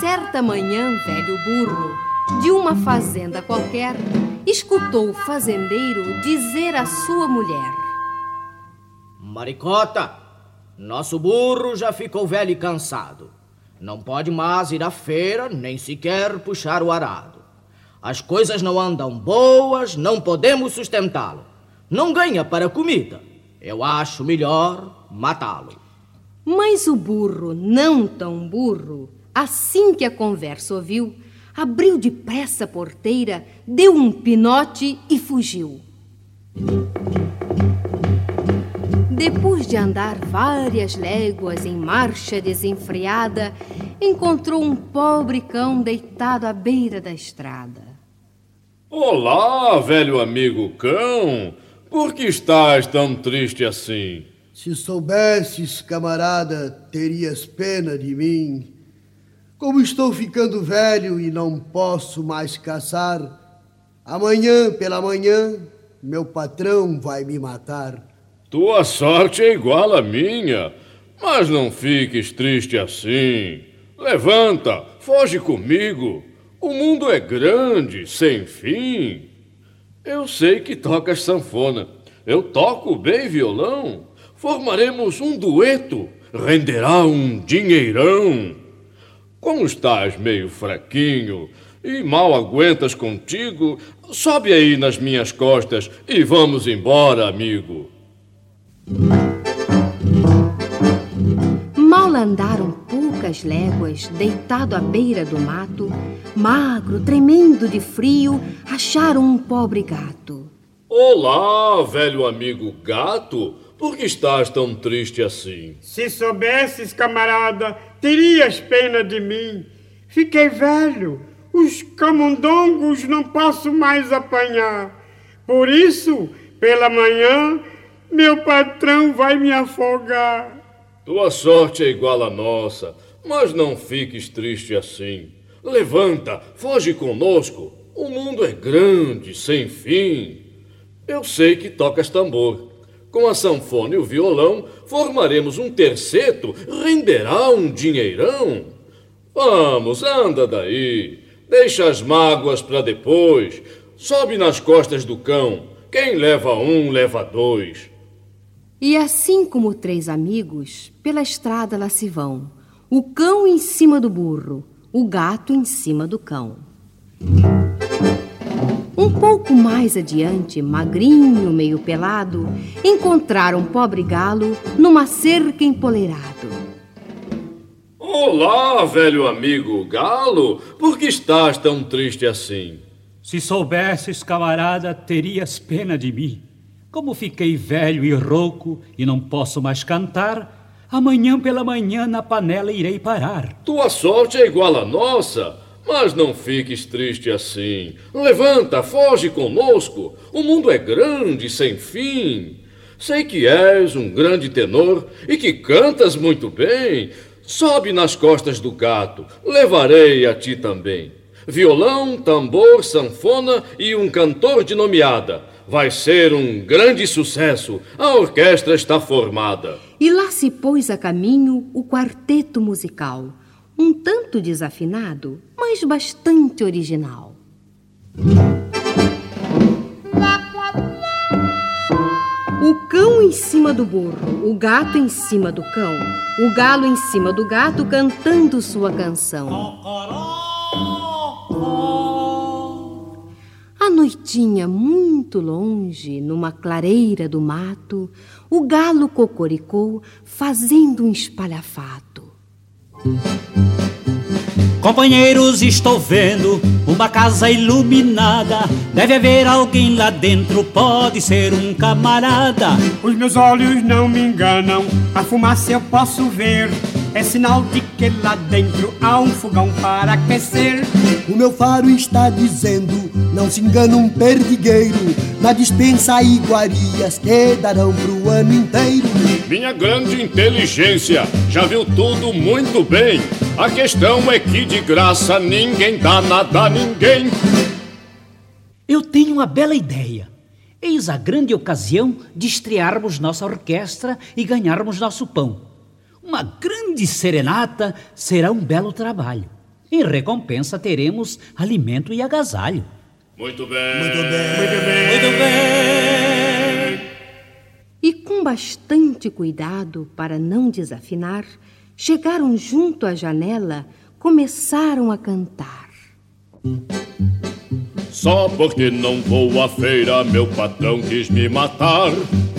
Certa manhã, velho burro, de uma fazenda qualquer, escutou o fazendeiro dizer à sua mulher: Maricota, nosso burro já ficou velho e cansado. Não pode mais ir à feira, nem sequer puxar o arado. As coisas não andam boas, não podemos sustentá-lo. Não ganha para comida. Eu acho melhor matá-lo. Mas o burro, não tão burro, assim que a conversa ouviu, abriu depressa a porteira, deu um pinote e fugiu. Depois de andar várias léguas em marcha desenfreada, encontrou um pobre cão deitado à beira da estrada. Olá, velho amigo cão! Por que estás tão triste assim? Se soubesses, camarada, terias pena de mim. Como estou ficando velho e não posso mais caçar, amanhã pela manhã meu patrão vai me matar. Tua sorte é igual à minha, mas não fiques triste assim. Levanta, foge comigo. O mundo é grande, sem fim. Eu sei que tocas sanfona. Eu toco bem violão. Formaremos um dueto. Renderá um dinheirão. Como estás meio fraquinho e mal aguentas contigo, sobe aí nas minhas costas e vamos embora, amigo. Mal andaram poucas léguas, deitado à beira do mato, magro, tremendo de frio, acharam um pobre gato. Olá, velho amigo gato. Por que estás tão triste assim? Se soubesses, camarada, terias pena de mim. Fiquei velho, os camundongos não posso mais apanhar. Por isso, pela manhã, meu patrão vai me afogar. Tua sorte é igual à nossa, mas não fiques triste assim. Levanta, foge conosco. O mundo é grande, sem fim. Eu sei que tocas tambor. Com a sanfona e o violão, formaremos um terceto, renderá um dinheirão. Vamos, anda daí. Deixa as mágoas para depois. Sobe nas costas do cão. Quem leva um, leva dois. E assim como três amigos, pela estrada lá se vão. O cão em cima do burro, o gato em cima do cão. Um pouco mais adiante, magrinho, meio pelado, encontraram um pobre galo numa cerca empoleirado. Olá, velho amigo galo, por que estás tão triste assim? Se soubesses, camarada, terias pena de mim. Como fiquei velho e rouco e não posso mais cantar, amanhã pela manhã na panela irei parar. Tua sorte é igual à nossa. Mas não fiques triste assim. Levanta, foge conosco. O mundo é grande, sem fim. Sei que és um grande tenor e que cantas muito bem. Sobe nas costas do gato, levarei a ti também. Violão, tambor, sanfona e um cantor de nomeada. Vai ser um grande sucesso. A orquestra está formada. E lá se pôs a caminho o quarteto musical um tanto desafinado, mas bastante original. O cão em cima do burro, o gato em cima do cão, o galo em cima do gato cantando sua canção. Noitinha, muito longe, numa clareira do mato, o galo cocoricou, fazendo um espalhafato. Companheiros, estou vendo uma casa iluminada. Deve haver alguém lá dentro, pode ser um camarada. Os meus olhos não me enganam, a fumaça eu posso ver. É sinal de que lá dentro há um fogão para aquecer. O meu faro está dizendo: não se engana um perdigueiro. Na dispensa iguarias que darão pro ano inteiro. Minha grande inteligência já viu tudo muito bem. A questão é que de graça ninguém dá nada a ninguém. Eu tenho uma bela ideia. Eis a grande ocasião de estrearmos nossa orquestra e ganharmos nosso pão. Uma grande serenata será um belo trabalho. Em recompensa teremos alimento e agasalho. Muito bem. Muito bem. Muito bem. Muito bem. E com bastante cuidado para não desafinar, chegaram junto à janela, começaram a cantar. Só porque não vou à feira, meu patrão quis me matar.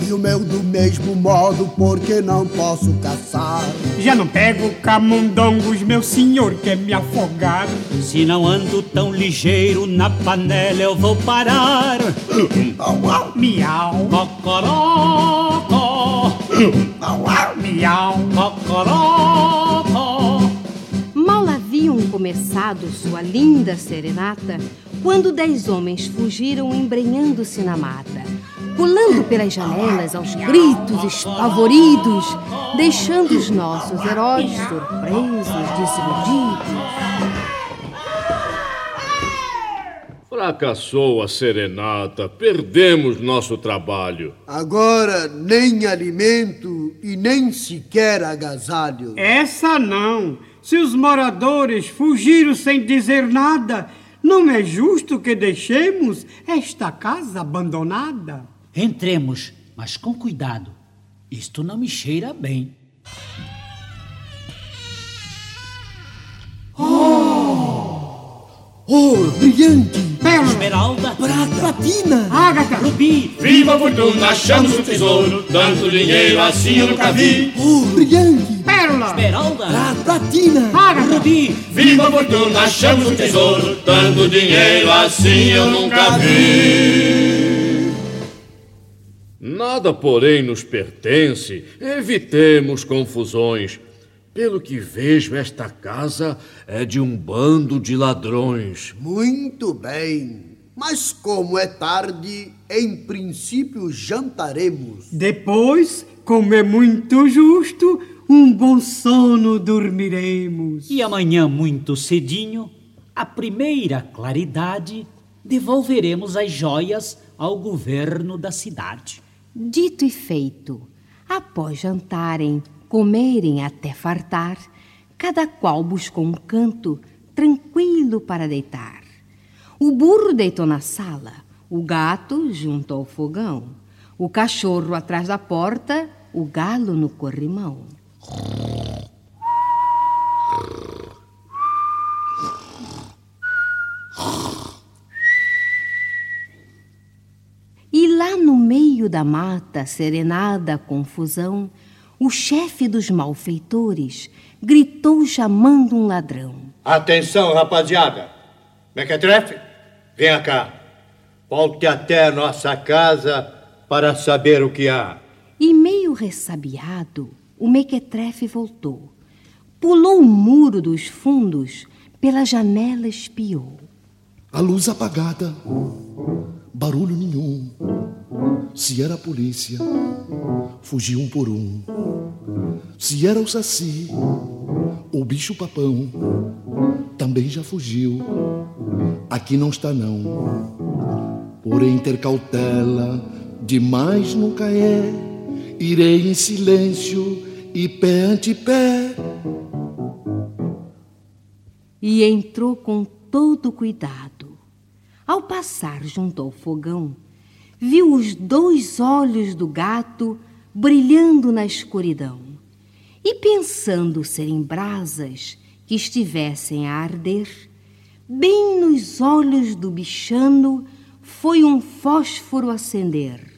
E o meu do mesmo modo, porque não posso caçar. Já não pego camundongos, meu senhor quer me afogar. Se não ando tão ligeiro na panela eu vou parar. Miau, Cocorocó, miau. cocorocó. Mal haviam começado sua linda serenata quando dez homens fugiram embrenhando-se na mata, pulando pelas janelas aos gritos espavoridos, deixando os nossos heróis surpresos, desiludidos. Fracassou a serenata, perdemos nosso trabalho. Agora nem alimento e nem sequer agasalho. Essa não. Se os moradores fugiram sem dizer nada, não é justo que deixemos esta casa abandonada. Entremos, mas com cuidado. Isto não me cheira bem. Oh, brilhante! Pérola, Esmeralda, Platina! ágata, rubi, Viva a fortuna, achamos o tesouro, tanto dinheiro assim eu nunca vi. Oh, brilhante! Pérola, esmeralda, Platina! ágata, rubi, Viva a fortuna, achamos o tesouro, tanto dinheiro assim eu nunca vi. Nada, porém, nos pertence, evitemos confusões. Pelo que vejo, esta casa é de um bando de ladrões. Muito bem. Mas como é tarde, em princípio jantaremos. Depois, como é muito justo, um bom sono dormiremos. E amanhã, muito cedinho, à primeira claridade, devolveremos as joias ao governo da cidade. Dito e feito, após jantarem, comerem até fartar, cada qual buscou um canto tranquilo para deitar. O burro deitou na sala, o gato junto ao fogão, o cachorro atrás da porta, o galo no corrimão. E lá no meio da mata, serenada a confusão, o chefe dos malfeitores gritou chamando um ladrão. Atenção, rapaziada. Mequetrefe, venha cá. Volte até a nossa casa para saber o que há. E meio ressabiado, o mequetrefe voltou. Pulou o muro dos fundos, pela janela espiou. A luz apagada, barulho nenhum. Se era a polícia, fugiu um por um. Se era o saci, o bicho papão, também já fugiu. Aqui não está não. Porém ter cautela, demais nunca é. Irei em silêncio e pé ante pé. E entrou com todo cuidado. Ao passar junto ao fogão, viu os dois olhos do gato brilhando na escuridão. E pensando serem brasas que estivessem a arder, bem nos olhos do bichano foi um fósforo acender.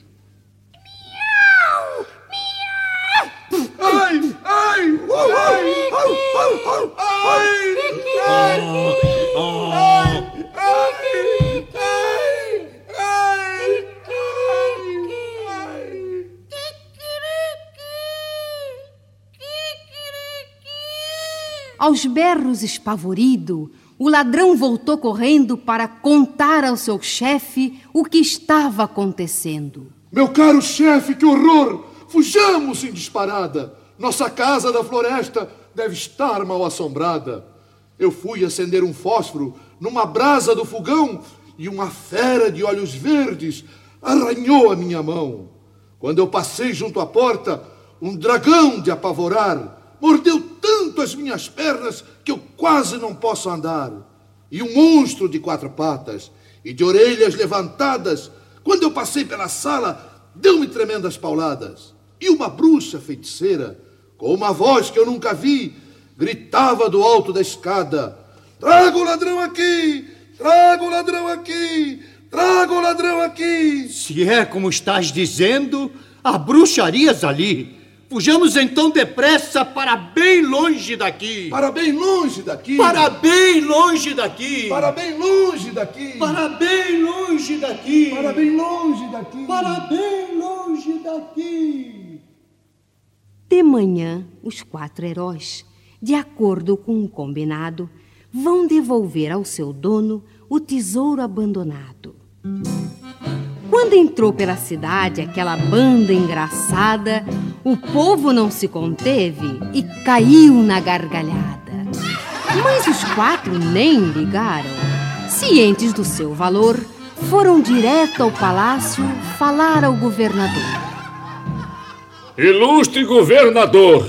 Aos berros espavorido, o ladrão voltou correndo para contar ao seu chefe o que estava acontecendo. Meu caro chefe, que horror! Fujamos em disparada! Nossa casa da floresta deve estar mal assombrada. Eu fui acender um fósforo numa brasa do fogão e uma fera de olhos verdes arranhou a minha mão. Quando eu passei junto à porta, um dragão de apavorar mordeu tanto as minhas pernas que eu quase não posso andar. E um monstro de quatro patas e de orelhas levantadas, quando eu passei pela sala, deu-me tremendas pauladas. E uma bruxa feiticeira, com uma voz que eu nunca vi, gritava do alto da escada: Traga o ladrão aqui! Traga o ladrão aqui! Traga o ladrão aqui! Se é como estás dizendo, há bruxarias ali. Fujamos então depressa para bem longe daqui. Para bem longe daqui. Para bem longe daqui. Para bem longe daqui. Para bem longe daqui. Para bem longe daqui. Para bem longe daqui. De manhã, os quatro heróis, de acordo com o combinado, vão devolver ao seu dono o tesouro abandonado. Quando entrou pela cidade aquela banda engraçada, o povo não se conteve e caiu na gargalhada. Mas os quatro nem ligaram. Cientes do seu valor, foram direto ao palácio falar ao governador. Ilustre governador,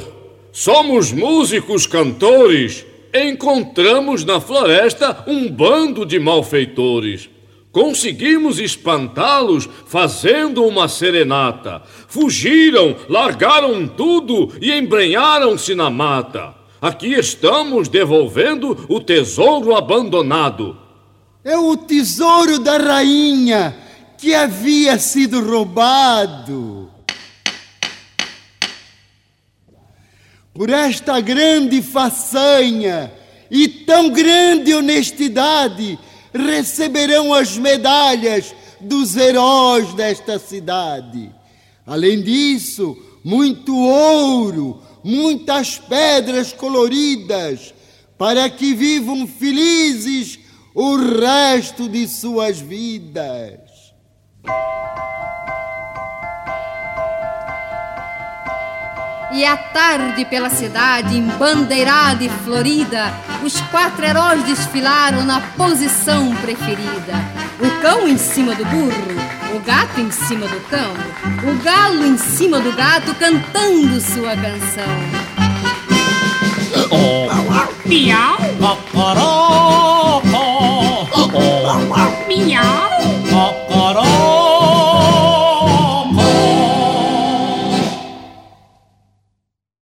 somos músicos cantores encontramos na floresta um bando de malfeitores. Conseguimos espantá-los fazendo uma serenata. Fugiram, largaram tudo e embrenharam-se na mata. Aqui estamos devolvendo o tesouro abandonado. É o tesouro da rainha que havia sido roubado. por esta grande façanha e tão grande honestidade, receberão as medalhas dos heróis desta cidade. Além disso, muito ouro, muitas pedras coloridas, para que vivam felizes o resto de suas vidas. E à tarde pela cidade, embandeirada e florida, os quatro heróis desfilaram na posição preferida. O cão em cima do burro, o gato em cima do cão, o galo em cima do gato cantando sua canção. Oh. Miau! Cocoró! Oh. Miau! Cocoró!